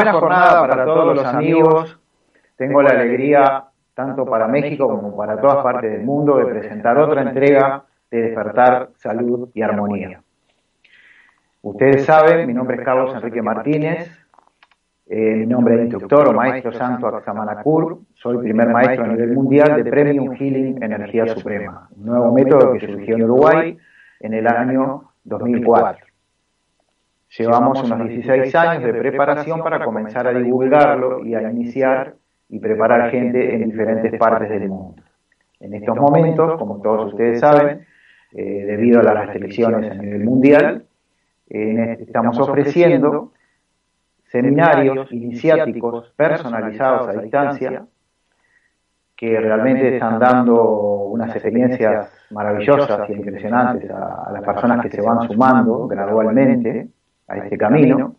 Buena jornada para todos los amigos. Tengo la alegría, tanto para México como para todas partes del mundo, de presentar otra entrega de Despertar Salud y Armonía. Ustedes saben, mi nombre es Carlos Enrique Martínez, eh, mi nombre es instructor o maestro santo Axamanakur, soy primer maestro a nivel mundial de Premium Healing Energía Suprema, un nuevo método que surgió en Uruguay en el año 2004. Llevamos unos 16 años de preparación para comenzar a divulgarlo y a iniciar y preparar gente en diferentes partes del mundo. En estos momentos, como todos ustedes saben, eh, debido a las restricciones a nivel mundial, estamos ofreciendo seminarios iniciáticos personalizados a distancia que realmente están dando unas experiencias maravillosas y impresionantes a las personas que se van sumando gradualmente a este camino.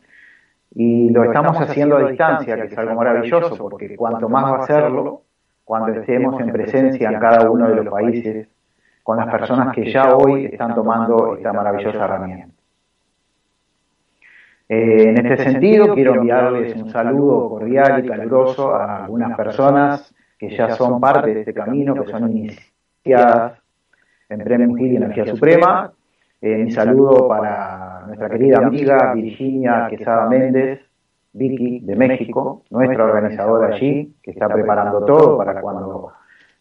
Y lo estamos haciendo a distancia, que es algo maravilloso, porque cuanto más va a hacerlo, cuando estemos en presencia en cada uno de los países, con las personas que ya hoy están tomando esta maravillosa herramienta. Eh, en este sentido, quiero enviarles un saludo cordial y caluroso a algunas personas que ya son parte de este camino, que son iniciadas en Premium y Energía Suprema. Eh, mi saludo para nuestra querida amiga Virginia Quesada Méndez, Vicky de México, nuestra organizadora allí, que está preparando todo para cuando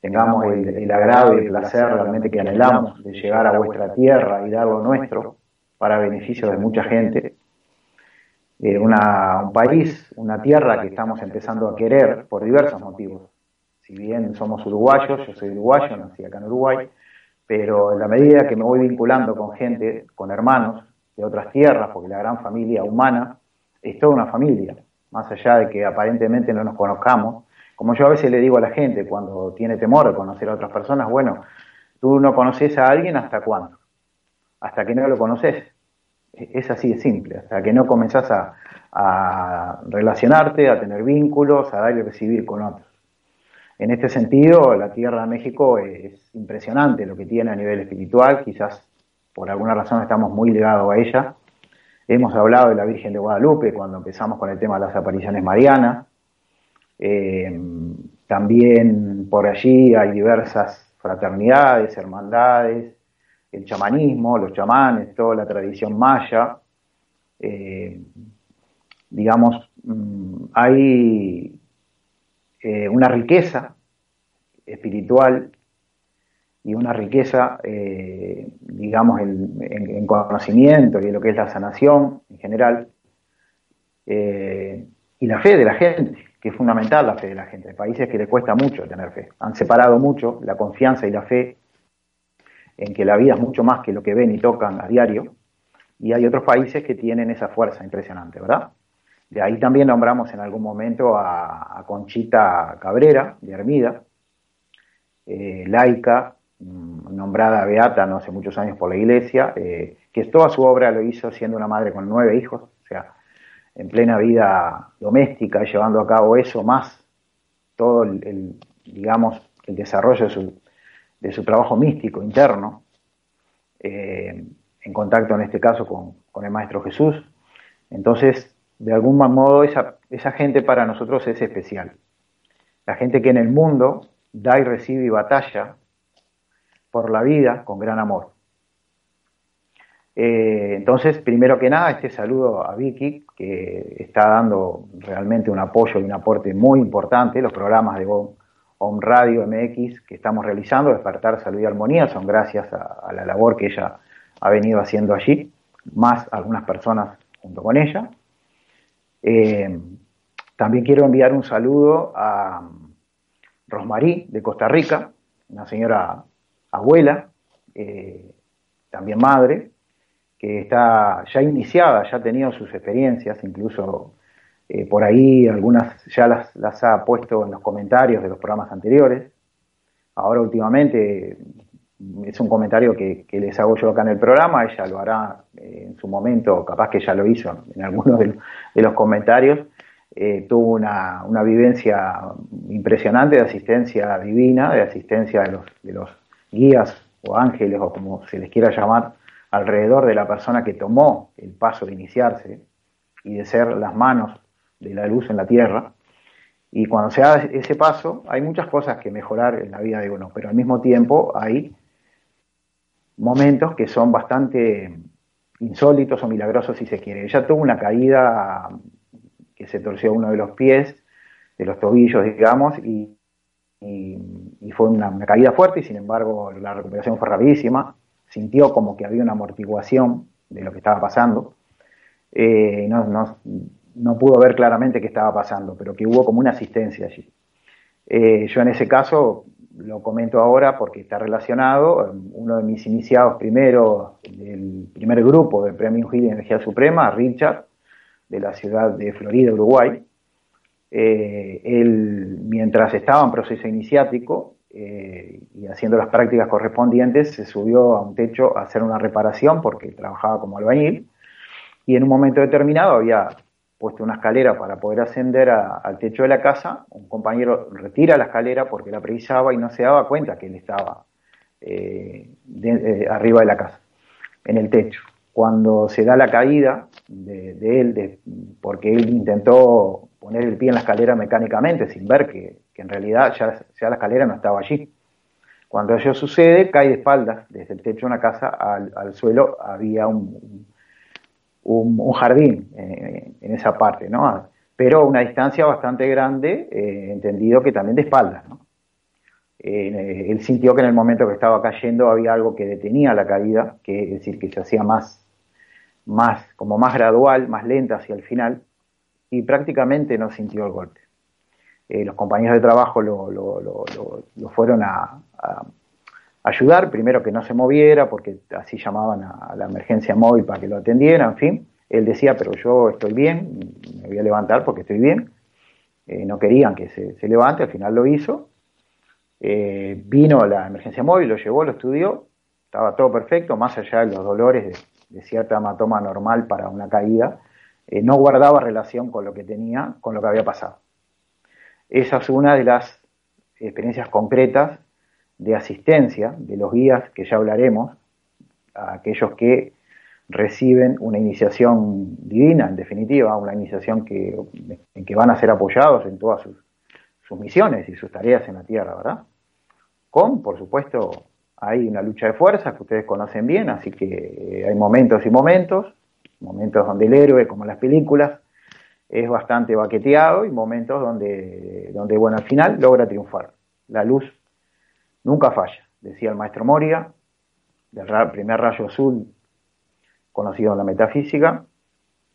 tengamos el, agrado y el placer realmente que anhelamos de llegar a vuestra tierra y dar lo nuestro para beneficio de mucha gente. Eh, una, un país, una tierra que estamos empezando a querer por diversos motivos. Si bien somos uruguayos, yo soy uruguayo, nací acá en Uruguay, pero en la medida que me voy vinculando con gente, con hermanos, de otras tierras, porque la gran familia humana es toda una familia, más allá de que aparentemente no nos conozcamos. Como yo a veces le digo a la gente cuando tiene temor de conocer a otras personas, bueno, tú no conoces a alguien hasta cuándo, hasta que no lo conoces. Es así de simple, hasta que no comenzás a, a relacionarte, a tener vínculos, a dar y recibir con otros. En este sentido, la Tierra de México es impresionante lo que tiene a nivel espiritual, quizás por alguna razón estamos muy ligados a ella. Hemos hablado de la Virgen de Guadalupe cuando empezamos con el tema de las apariciones marianas. Eh, también por allí hay diversas fraternidades, hermandades, el chamanismo, los chamanes, toda la tradición maya. Eh, digamos, mm, hay eh, una riqueza espiritual y una riqueza, eh, digamos, en, conocimiento y en lo que es la sanación en general, eh, y la fe de la gente, que es fundamental la fe de la gente. Hay países que le cuesta mucho tener fe, han separado mucho la confianza y la fe en que la vida es mucho más que lo que ven y tocan a diario, y hay otros países que tienen esa fuerza impresionante, ¿verdad? De ahí también nombramos en algún momento a, Conchita Cabrera, de Hermida, eh, laica, nombrada beata no hace muchos años por la iglesia, eh, que toda su obra lo hizo siendo una madre con nueve hijos, o sea, en plena vida doméstica, llevando a cabo eso, más todo el, digamos, el desarrollo de su, trabajo místico interno, eh, en contacto en este caso con, con, el Maestro Jesús. Entonces, de algún modo, esa, esa gente para nosotros es especial. La gente que en el mundo da y recibe y batalla por la vida con gran amor. Eh, entonces, primero que nada, este saludo a Vicky, que está dando realmente un apoyo y un aporte muy importante. Los programas de Home Radio MX que estamos realizando, Despertar Salud y Armonía, son gracias a, la labor que ella ha venido haciendo allí, más algunas personas junto con ella. Eh, también quiero enviar un saludo a Rosmarí de Costa Rica, una señora abuela, eh, también madre, que está ya iniciada, ya ha tenido sus experiencias, incluso Eh, por ahí algunas ya las, ha puesto en los comentarios de los programas anteriores. Ahora últimamente es un comentario que, les hago yo acá en el programa, ella lo hará eh, en su momento, capaz que ya lo hizo en algunos de, los comentarios. Tuvo una, una, vivencia impresionante de asistencia divina, de asistencia de los, de los guías o ángeles o como se les quiera llamar, alrededor de la persona que tomó el paso de iniciarse y de ser las manos de la luz en la tierra. Y cuando se da ese paso, hay muchas cosas que mejorar en la vida de uno, pero al mismo tiempo hay momentos que son bastante insólitos o milagrosos si se quiere. Ella tuvo una caída que se torció uno de los pies, de los tobillos, digamos, y, fue una, caída fuerte y sin embargo la recuperación fue rapidísima. Sintió como que había una amortiguación de lo que estaba pasando. Eh, no, no, pudo ver claramente qué estaba pasando, pero que hubo como una asistencia allí. Eh, yo en ese caso lo comento ahora porque está relacionado. Uno de mis iniciados primero del primer grupo de Premio Energía Suprema, Richard, de la ciudad de Florida, Uruguay. Eh, él, mientras estaba en proceso iniciático eh, y haciendo las prácticas correspondientes, se subió a un techo a hacer una reparación porque trabajaba como albañil y en un momento determinado había puesto una escalera para poder ascender al techo de la casa, un compañero retira la escalera porque la precisaba y no se daba cuenta que él estaba eh, eh, arriba de la casa, en el techo. Cuando se da la caída de, él, porque él intentó poner el pie en la escalera mecánicamente sin ver que, en realidad ya, ya, la escalera no estaba allí. Cuando eso sucede, cae de espaldas desde el techo de una casa al, suelo, había un un, jardín eh, en esa parte, ¿no? Pero a una distancia bastante grande, eh, entendido que también de espaldas, ¿no? Eh, él sintió que en el momento que estaba cayendo había algo que detenía la caída, que es decir, que se hacía más, más, como más gradual, más lenta hacia el final, y prácticamente no sintió el golpe. los compañeros de trabajo lo, fueron a, ayudar, primero que no se moviera, porque así llamaban a, la emergencia móvil para que lo atendieran, en fin. Él decía, pero yo estoy bien, me voy a levantar porque estoy bien. Eh, no querían que se, levante, al final lo hizo. Eh, vino la emergencia móvil, lo llevó, lo estudió, estaba todo perfecto, más allá de los dolores de, cierta hematoma normal para una caída, eh, no guardaba relación con lo que tenía, con lo que había pasado. Esa es una de las experiencias concretas de asistencia de los guías que ya hablaremos, a aquellos que reciben una iniciación divina, en definitiva, una iniciación que, en que van a ser apoyados en todas sus, misiones y sus tareas en la tierra, ¿verdad? Con, por supuesto, hay una lucha de fuerzas que ustedes conocen bien, así que eh, hay momentos y momentos, momentos donde el héroe, como en las películas, es bastante baqueteado y momentos donde, donde bueno, al final logra triunfar. La luz Nunca falla, decía el maestro Moria, del primer rayo azul conocido en la metafísica,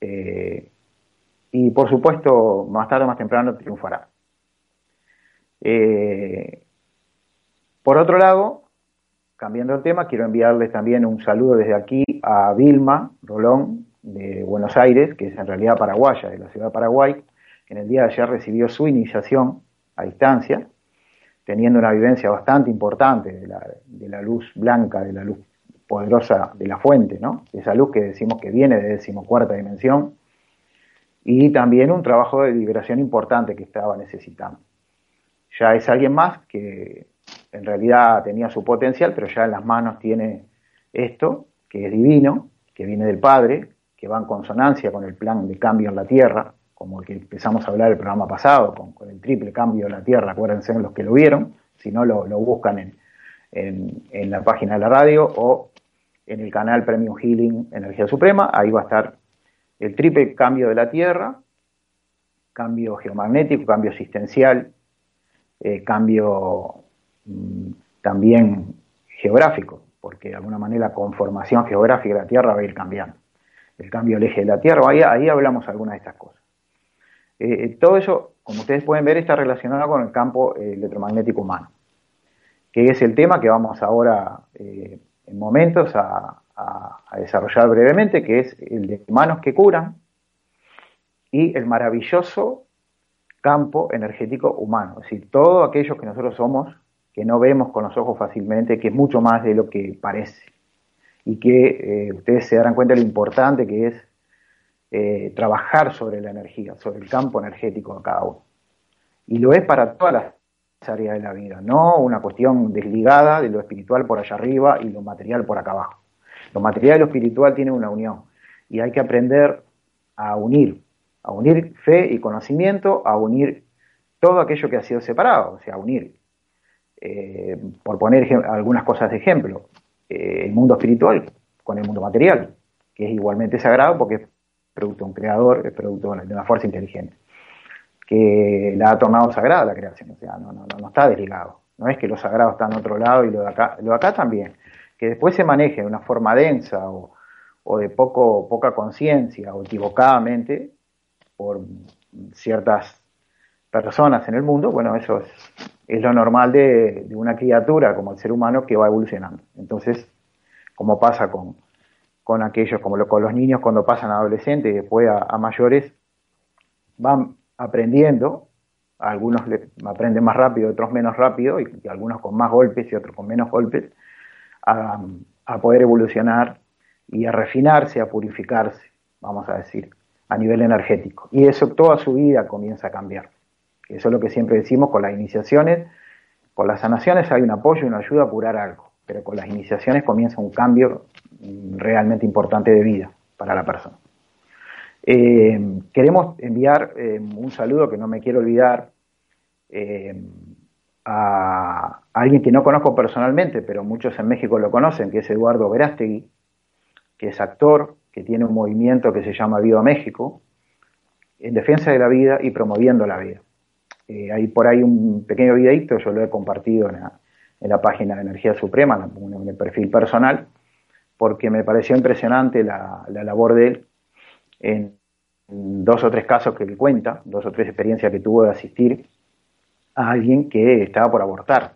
eh, y por supuesto, más tarde o más temprano triunfará. Eh, por otro lado, cambiando el tema, quiero enviarles también un saludo desde aquí a Vilma Rolón de Buenos Aires, que es en realidad paraguaya, de la ciudad de Paraguay, que en el día de ayer recibió su iniciación a distancia teniendo una vivencia bastante importante de la, luz blanca, de la luz poderosa de la fuente, ¿no? Esa luz que decimos que viene de decimocuarta dimensión, y también un trabajo de liberación importante que estaba necesitando. Ya es alguien más que en realidad tenía su potencial, pero ya en las manos tiene esto, que es divino, que viene del Padre, que va en consonancia con el plan de cambio en la Tierra, como el que empezamos a hablar el programa pasado, con, el triple cambio de la Tierra, acuérdense los que lo vieron, si no lo, buscan en, en, la página de la radio o en el canal Premium Healing Energía Suprema, ahí va a estar el triple cambio de la Tierra, cambio geomagnético, cambio asistencial, eh, cambio también geográfico, porque de alguna manera la conformación geográfica de la Tierra va a ir cambiando. El cambio del eje de la Tierra, ahí, ahí hablamos algunas de estas cosas. Eh, eh, todo eso, como ustedes pueden ver, está relacionado con el campo eh, electromagnético humano, que es el tema que vamos ahora en momentos a, desarrollar brevemente, que es el de manos que curan y el maravilloso campo energético humano, es decir, todo aquello que nosotros somos, que no vemos con los ojos fácilmente, que es mucho más de lo que parece, y que eh, ustedes se darán cuenta de lo importante que es eh, trabajar sobre la energía, sobre el campo energético de cada uno. Y lo es para todas las áreas de la vida, no una cuestión desligada de lo espiritual por allá arriba y lo material por acá abajo. Lo material y lo espiritual tienen una unión y hay que aprender a unir a unir fe y conocimiento, a unir todo aquello que ha sido separado, o sea, a unir, eh, por poner algunas cosas de ejemplo, eh, el mundo espiritual con el mundo material, que es igualmente sagrado porque es producto de un creador, es producto de una fuerza inteligente, que la ha tomado sagrada la creación, o sea, no, no, no está desligado. No es que lo sagrado está en otro lado y lo de acá, lo de acá también. Que después se maneje de una forma densa o, o de poco, poca conciencia o equivocadamente, por ciertas personas en el mundo, bueno, eso es, lo normal de, una criatura como el ser humano que va evolucionando. Entonces, como pasa con, aquellos, como con los niños cuando pasan a adolescentes y después a, mayores, van aprendiendo, algunos aprenden más rápido, otros menos rápido, y, algunos con más golpes y otros con menos golpes, a poder evolucionar y a refinarse, a purificarse, vamos a decir a nivel energético. Y eso toda su vida comienza a cambiar. Eso es lo que siempre decimos con las iniciaciones. Con las sanaciones hay un apoyo y una ayuda a curar algo, pero con las iniciaciones comienza un cambio realmente importante de vida para la persona. Eh, queremos enviar eh, un saludo que no me quiero olvidar eh, a alguien que no conozco personalmente, pero muchos en México lo conocen, que es Eduardo Verástegui, que es actor, que tiene un movimiento que se llama Viva México, en defensa de la vida y promoviendo la vida. Eh, hay por ahí un pequeño videito, yo lo he compartido en la, página de Energía Suprema, en, el perfil personal, porque me pareció impresionante la, labor de él en, dos o tres casos que él cuenta, dos o tres experiencias que tuvo de asistir a alguien que estaba por abortar.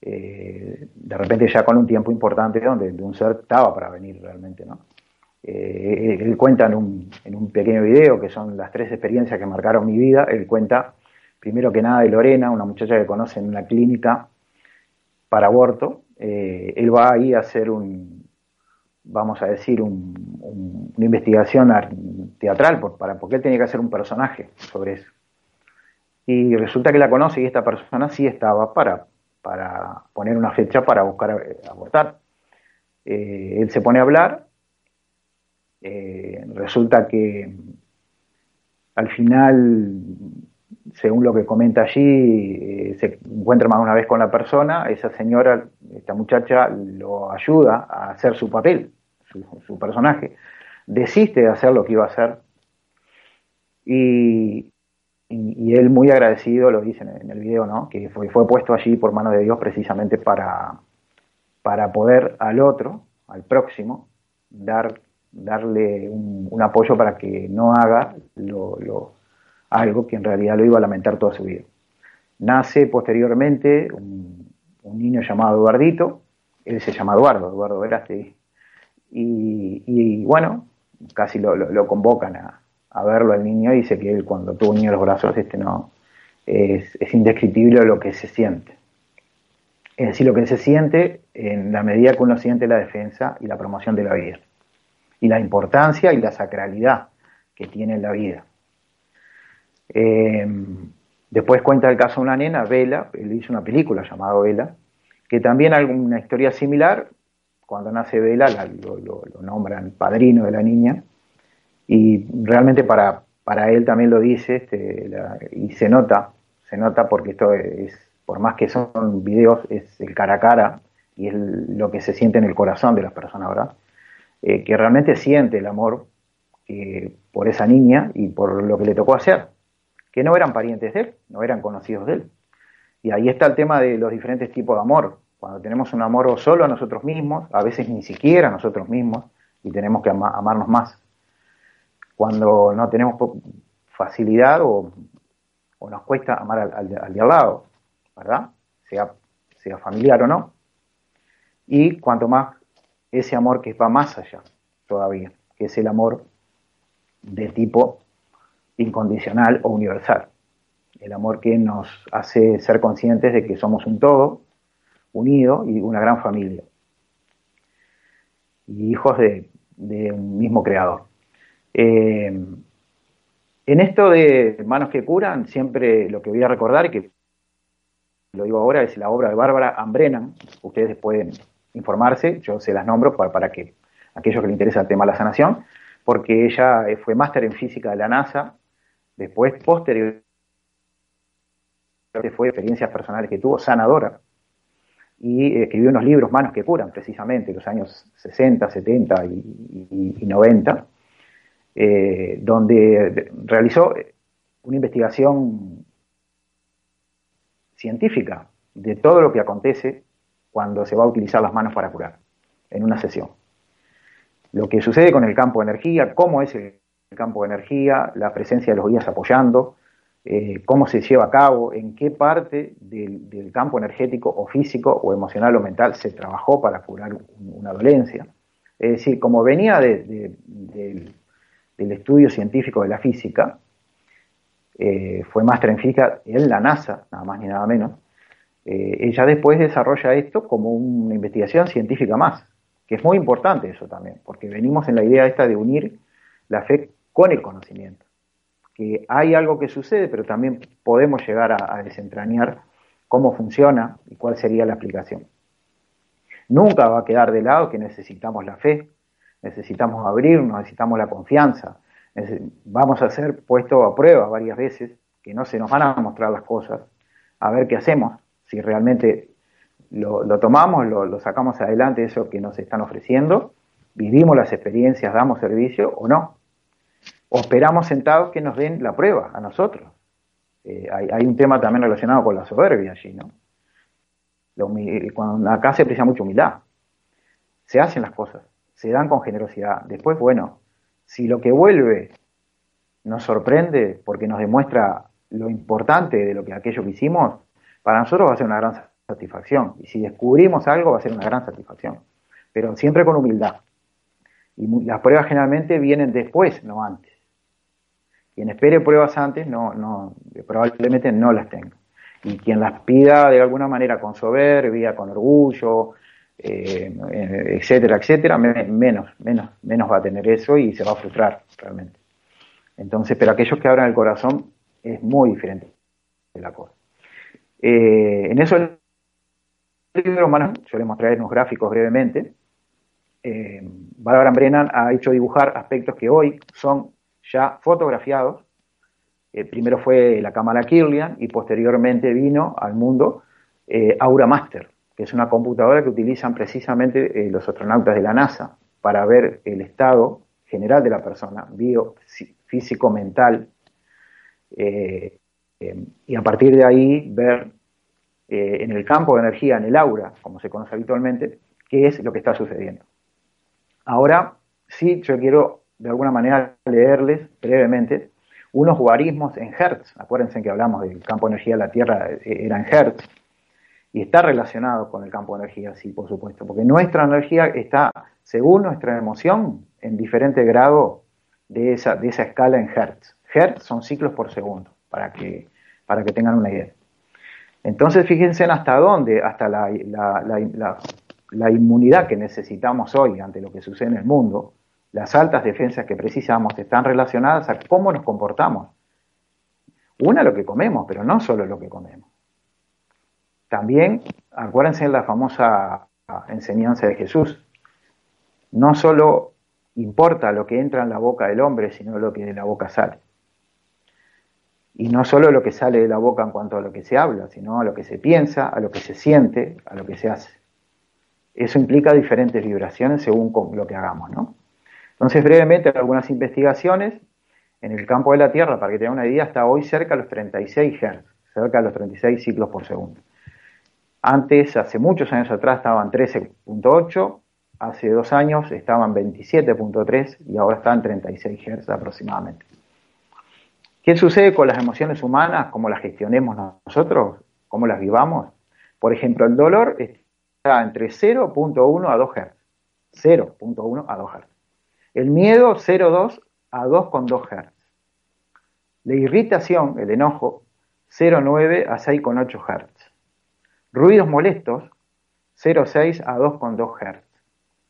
Eh, de repente ya con un tiempo importante donde un ser estaba para venir realmente, ¿no? Eh, él cuenta en un, en un, pequeño video que son las tres experiencias que marcaron mi vida. Él cuenta, primero que nada, de Lorena, una muchacha que conoce en una clínica para aborto. Eh, él va ahí a hacer un, vamos a decir, un, una investigación teatral, para, porque él tenía que hacer un personaje sobre eso. Y resulta que la conoce y esta persona sí estaba para, para poner una fecha para buscar eh, abortar. él se pone a hablar eh, resulta que al final, según lo que comenta allí, eh, se encuentra más una vez con la persona, esa señora, esta muchacha, lo ayuda a hacer su papel, su, personaje, desiste de hacer lo que iba a hacer y, él muy agradecido lo dice en el video, ¿no? que fue, puesto allí por mano de Dios precisamente para, para poder al otro, al próximo, dar darle un, apoyo para que no haga lo, algo que en realidad lo iba a lamentar toda su vida. Nace posteriormente un, niño llamado Eduardito, él se llama Eduardo, Eduardo Veraste, y, bueno, casi lo, convocan a, verlo al niño y dice que él cuando tuvo un niño en los brazos, este no, es, es indescriptible lo que se siente. Es decir, lo que se siente en la medida que uno siente la defensa y la promoción de la vida y la importancia y la sacralidad que tiene la vida. Eh, después cuenta el caso de una nena, Vela, él hizo una película llamada Vela, que también hay una historia similar, cuando nace Vela lo, nombran padrino de la niña, y realmente para, para él también lo dice, este, y se nota, se nota porque esto es, por más que son videos, es el cara a cara, y es lo que se siente en el corazón de las personas, ¿verdad? Eh, que realmente siente el amor por esa niña y por lo que le tocó hacer, que no eran parientes de él, no eran conocidos de él. Y ahí está el tema de los diferentes tipos de amor. Cuando tenemos un amor solo a nosotros mismos, a veces ni siquiera a nosotros mismos, y tenemos que amarnos más. Cuando no tenemos facilidad o, nos cuesta amar al, de al lado, ¿verdad? Sea familiar o no. Y cuanto más ese amor que va más allá todavía, que es el amor de tipo incondicional o universal. El amor que nos hace ser conscientes de que somos un todo, unido y una gran familia. Y hijos de, un mismo creador. Eh, en esto de manos que curan, siempre lo que voy a recordar, que lo digo ahora, es la obra de Bárbara Ambrenan. Ustedes pueden informarse, yo se las nombro para, para que aquellos que les interesa el tema de la sanación, porque ella eh, fue máster en física de la NASA, después, posterior, fue experiencias personales que tuvo, sanadora, y escribió unos libros, Manos que curan, precisamente, en los años 60, 70 y, 90, eh, donde realizó una investigación científica de todo lo que acontece cuando se va a utilizar las manos para curar en una sesión. Lo que sucede con el campo de energía, cómo es el campo de energía, la presencia de los guías apoyando, eh, cómo se lleva a cabo, en qué parte del, campo energético o físico o emocional o mental se trabajó para curar una dolencia. Es decir, como venía del, estudio científico de la física, eh, fue máster en física en la NASA, nada más ni nada menos, eh, ella después desarrolla esto como una investigación científica más, que es muy importante eso también, porque venimos en la idea esta de unir la fe con el conocimiento, que hay algo que sucede, pero también podemos llegar a, desentrañar cómo funciona y cuál sería la aplicación. Nunca va a quedar de lado que necesitamos la fe, necesitamos abrirnos, necesitamos la confianza, vamos a ser puestos a prueba varias veces, que no se nos van a mostrar las cosas, a ver qué hacemos, si realmente lo, tomamos, lo, sacamos adelante, eso que nos están ofreciendo, vivimos las experiencias, damos servicio o no. O esperamos sentados que nos den la prueba a nosotros. Eh, hay, un tema también relacionado con la soberbia allí, ¿no? cuando acá se aprecia mucho humildad. Se hacen las cosas, se dan con generosidad. Después, bueno, si lo que vuelve nos sorprende porque nos demuestra lo importante de lo que aquello que hicimos, para nosotros va a ser una gran satisfacción. Y si descubrimos algo, va a ser una gran satisfacción. Pero siempre con humildad. Y las pruebas generalmente vienen después, no antes. Quien espere pruebas antes, no, no, probablemente no las tenga. Y quien las pida de alguna manera con soberbia, con orgullo, eh, etcétera, etcétera, menos, menos, menos va a tener eso y se va a frustrar realmente. Entonces, pero aquellos que abran el corazón es muy diferente de la cosa. Eh, en eso el libro, yo les mostraré unos gráficos brevemente. Eh, Barbara Brennan ha hecho dibujar aspectos que hoy son ya fotografiados. primero fue la cámara Kirlian y posteriormente vino al mundo Aura Master, que es una computadora que utilizan precisamente eh, los astronautas de la NASA para ver el estado general de la persona, biofísico, mental, eh, eh, y a partir de ahí ver en el campo de energía, en el aura, como se conoce habitualmente, qué es lo que está sucediendo. Ahora, sí, yo quiero de alguna manera leerles brevemente unos guarismos en Hertz. Acuérdense que hablamos del campo de energía de la Tierra, era en Hertz y está relacionado con el campo de energía, sí, por supuesto, porque nuestra energía está, según nuestra emoción, en diferente grado de esa, de esa escala en Hertz. Hertz son ciclos por segundo, para que, para que tengan una idea. Entonces, fíjense en hasta dónde, hasta la, la, inmunidad que necesitamos hoy ante lo que sucede en el mundo, las altas defensas que precisamos están relacionadas a cómo nos comportamos. Una, lo que comemos, pero no solo lo que comemos. También, acuérdense de la famosa enseñanza de Jesús, no solo importa lo que entra en la boca del hombre, sino lo que de la boca sale. Y no solo lo que sale de la boca en cuanto a lo que se habla, sino a lo que se piensa, a lo que se siente, a lo que se hace. Eso implica diferentes vibraciones según lo que hagamos, ¿no? Entonces, brevemente, algunas investigaciones en el campo de la Tierra, para que tengan una idea, hasta hoy cerca de los 36 Hz, cerca de los 36 ciclos por segundo. Antes, hace muchos años atrás, estaban 13.8, hace dos años estaban 27.3 y ahora están 36 Hz aproximadamente. ¿Qué sucede con las emociones humanas? ¿Cómo las gestionemos nosotros? ¿Cómo las vivamos? Por ejemplo, el dolor está entre 0.1 a 2 Hz. 0.1 a 2 Hz. El miedo 0.2 a 2,2 Hz. La irritación, el enojo, 0,9 a 6,8 Hz. Ruidos molestos, 0,6 a 2,2 Hz.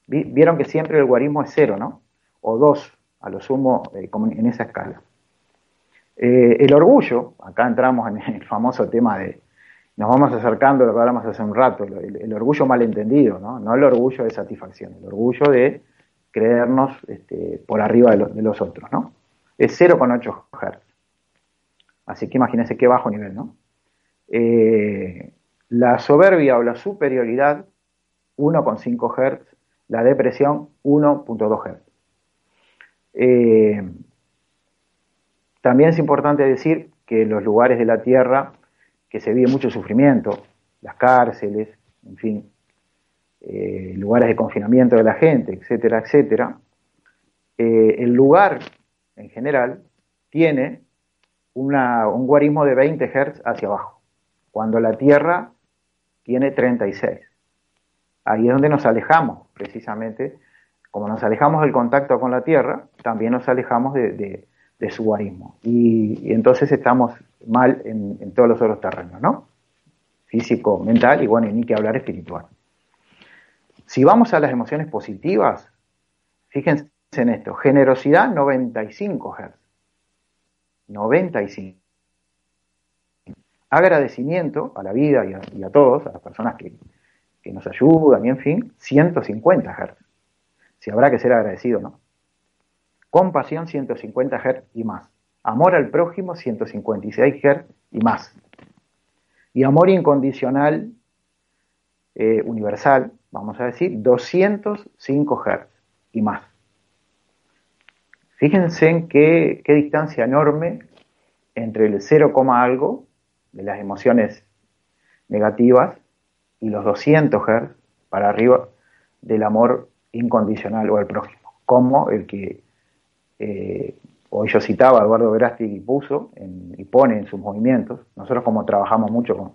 Vieron que siempre el guarismo es 0, ¿no? O 2, a lo sumo, eh, en esa escala. Eh, el orgullo, acá entramos en el famoso tema de, nos vamos acercando lo que hablamos hace un rato, el, orgullo malentendido, ¿no? No el orgullo de satisfacción, el orgullo de creernos este, por arriba de, los otros, ¿no? Es 0,8 Hz. Así que imagínense qué bajo nivel, ¿no? Eh, la soberbia o la superioridad, 1,5 Hz, la depresión, 1,2 Hz. Eh, también es importante decir que en los lugares de la Tierra que se vive mucho sufrimiento, las cárceles, en fin, eh, lugares de confinamiento de la gente, etcétera, etcétera, eh, el lugar en general tiene un guarismo de 20 Hz hacia abajo, cuando la Tierra tiene 36. Ahí es donde nos alejamos, precisamente, como nos alejamos del contacto con la Tierra, también nos alejamos de, su guarismo. Y, entonces estamos mal en, todos los otros terrenos, ¿no? Físico, mental y bueno, y ni que hablar espiritual. Si vamos a las emociones positivas, fíjense en esto, generosidad 95 Hz. 95. Agradecimiento a la vida y a, todos, a las personas que, nos ayudan y en fin, 150 Hz. Si habrá que ser agradecido, ¿no? Compasión 150 Hz y más. Amor al prójimo 156 Hz y más. Y amor incondicional eh, universal, vamos a decir, 205 Hz y más. Fíjense en qué, distancia enorme entre el 0, algo de las emociones negativas y los 200 Hz para arriba del amor incondicional o al prójimo, como el que eh, hoy yo citaba a Eduardo Verástig y puso y pone en sus movimientos. Nosotros como trabajamos mucho con,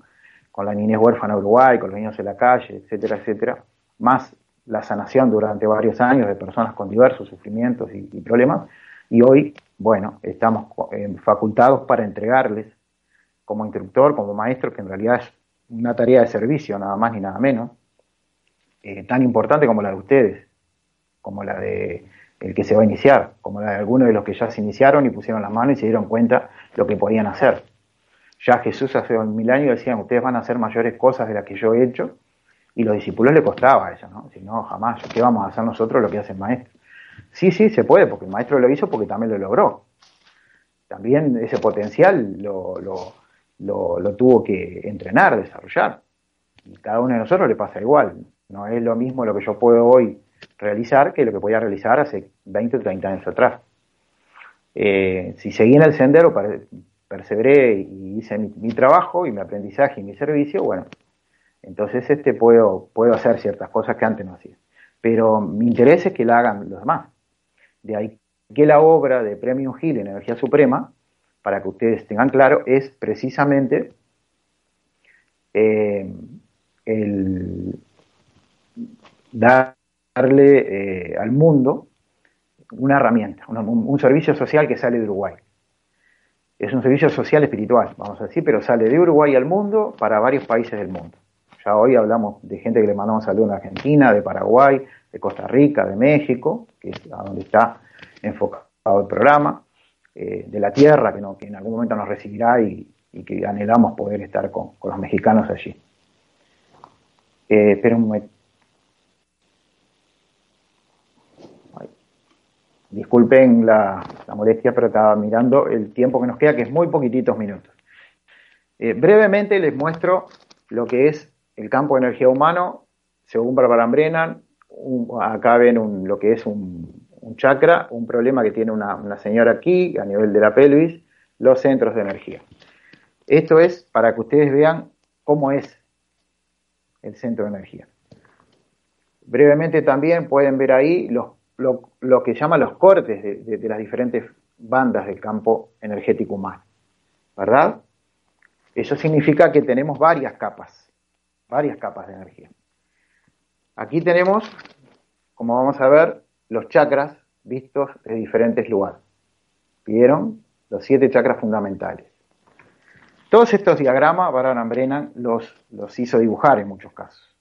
con la niñez huérfana Uruguay, con los niños en la calle, etcétera, etcétera, más la sanación durante varios años de personas con diversos sufrimientos y, problemas, y hoy, bueno, estamos facultados para entregarles como instructor, como maestro, que en realidad es una tarea de servicio, nada más ni nada menos, eh, tan importante como la de ustedes, como la de el que se va a iniciar, como algunos de los que ya se iniciaron y pusieron la mano y se dieron cuenta lo que podían hacer. Ya Jesús hace mil años decían, ustedes van a hacer mayores cosas de las que yo he hecho, y los discípulos le costaba eso, ¿no? Si no, jamás, ¿qué vamos a hacer nosotros lo que hace el maestro? Sí, sí, se puede, porque el maestro lo hizo porque también lo logró. También ese potencial lo, lo, tuvo que entrenar, desarrollar. Y cada uno de nosotros le pasa igual. No es lo mismo lo que yo puedo hoy realizar que lo que podía realizar hace 20 o 30 años atrás. Eh, si seguí en el sendero, perseveré y hice mi, trabajo y mi aprendizaje y mi servicio, bueno, entonces este puedo, puedo hacer ciertas cosas que antes no hacía. Pero mi interés es que la hagan los demás. De ahí que la obra de Premio Gil en Energía Suprema, para que ustedes tengan claro, es precisamente eh, el darle eh, al mundo una herramienta, un servicio social que sale de Uruguay es un servicio social espiritual, vamos a decir, pero sale de Uruguay al mundo para varios países del mundo. Ya hoy hablamos de gente que le mandamos saludos en Argentina, de Paraguay, de Costa Rica, de México, que es a donde está enfocado el programa, eh, de la tierra, que, no, que en algún momento nos recibirá y, que anhelamos poder estar con, los mexicanos allí. Eh, pero un Disculpen la, molestia, pero estaba mirando el tiempo que nos queda, que es muy poquititos minutos. Eh, brevemente les muestro lo que es el campo de energía humano, según Barbara Brennan. acá ven lo que es un, chakra, un problema que tiene una, una señora aquí a nivel de la pelvis, los centros de energía. Esto es para que ustedes vean cómo es el centro de energía. Brevemente también pueden ver ahí los lo, que llaman los cortes de, las diferentes bandas del campo energético humano. ¿Verdad? Eso significa que tenemos varias capas, varias capas de energía. Aquí tenemos, como vamos a ver, los chakras vistos de diferentes lugares. ¿Vieron? los siete chakras fundamentales. Todos estos diagramas, Baran Brennan los, los hizo dibujar en muchos casos.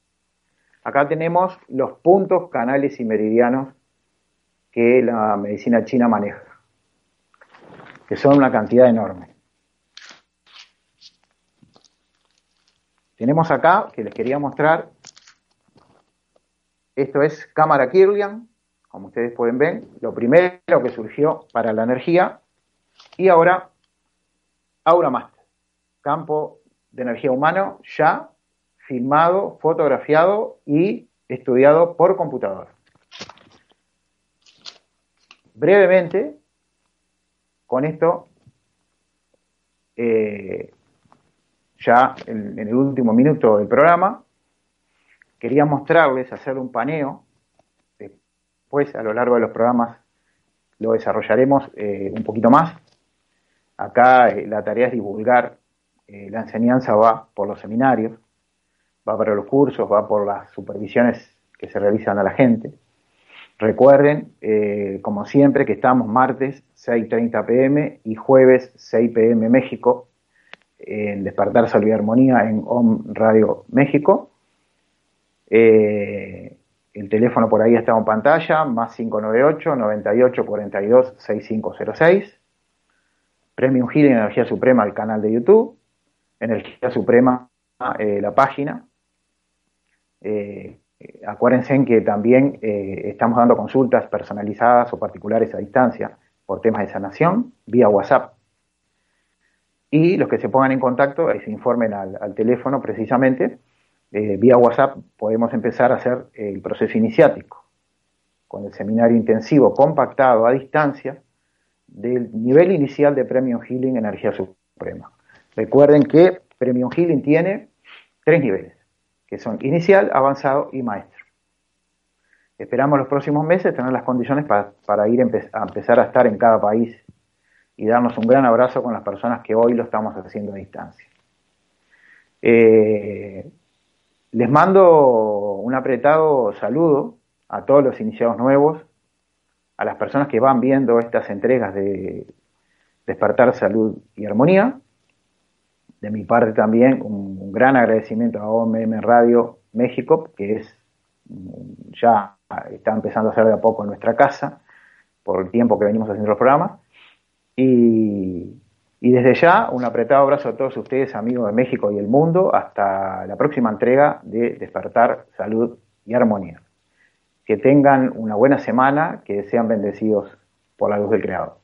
Acá tenemos los puntos, canales y meridianos que la medicina china maneja, que son una cantidad enorme. Tenemos acá, que les quería mostrar, esto es cámara Kirlian, como ustedes pueden ver, lo primero que surgió para la energía, y ahora Aura Master, campo de energía humano ya filmado, fotografiado y estudiado por computador. Brevemente, con esto, eh, ya en, el último minuto del programa, quería mostrarles, hacer un paneo, después a lo largo de los programas lo desarrollaremos eh, un poquito más. Acá eh, la tarea es divulgar, la enseñanza va por los seminarios, va para los cursos, va por las supervisiones que se realizan a la gente. Recuerden, eh, como siempre, que estamos martes 6.30 pm y jueves 6 pm México, en Despertar Salud y Armonía en OM Radio México. Eh, el teléfono por ahí está en pantalla, más 598 98 42 6506. Premium Healing Energía Suprema, el canal de YouTube. Energía Suprema, eh, la página. Acuérdense que también eh, estamos dando consultas personalizadas o particulares a distancia por temas de sanación vía WhatsApp. Y los que se pongan en contacto y se informen al, teléfono precisamente, eh, vía WhatsApp podemos empezar a hacer el proceso iniciático con el seminario intensivo compactado a distancia del nivel inicial de Premium Healing Energía Suprema. Recuerden que Premium Healing tiene tres niveles que son inicial, avanzado y maestro. Esperamos los próximos meses tener las condiciones para, ir a empezar a estar en cada país y darnos un gran abrazo con las personas que hoy lo estamos haciendo a distancia. Eh, les mando un apretado saludo a todos los iniciados nuevos, a las personas que van viendo estas entregas de Despertar Salud y Armonía de mi parte también un, gran agradecimiento a OMM Radio México, que es ya está empezando a ser de a poco en nuestra casa, por el tiempo que venimos haciendo los programas. Y, y desde ya, un apretado abrazo a todos ustedes, amigos de México y el mundo, hasta la próxima entrega de Despertar Salud y Armonía. Que tengan una buena semana, que sean bendecidos por la luz del Creador.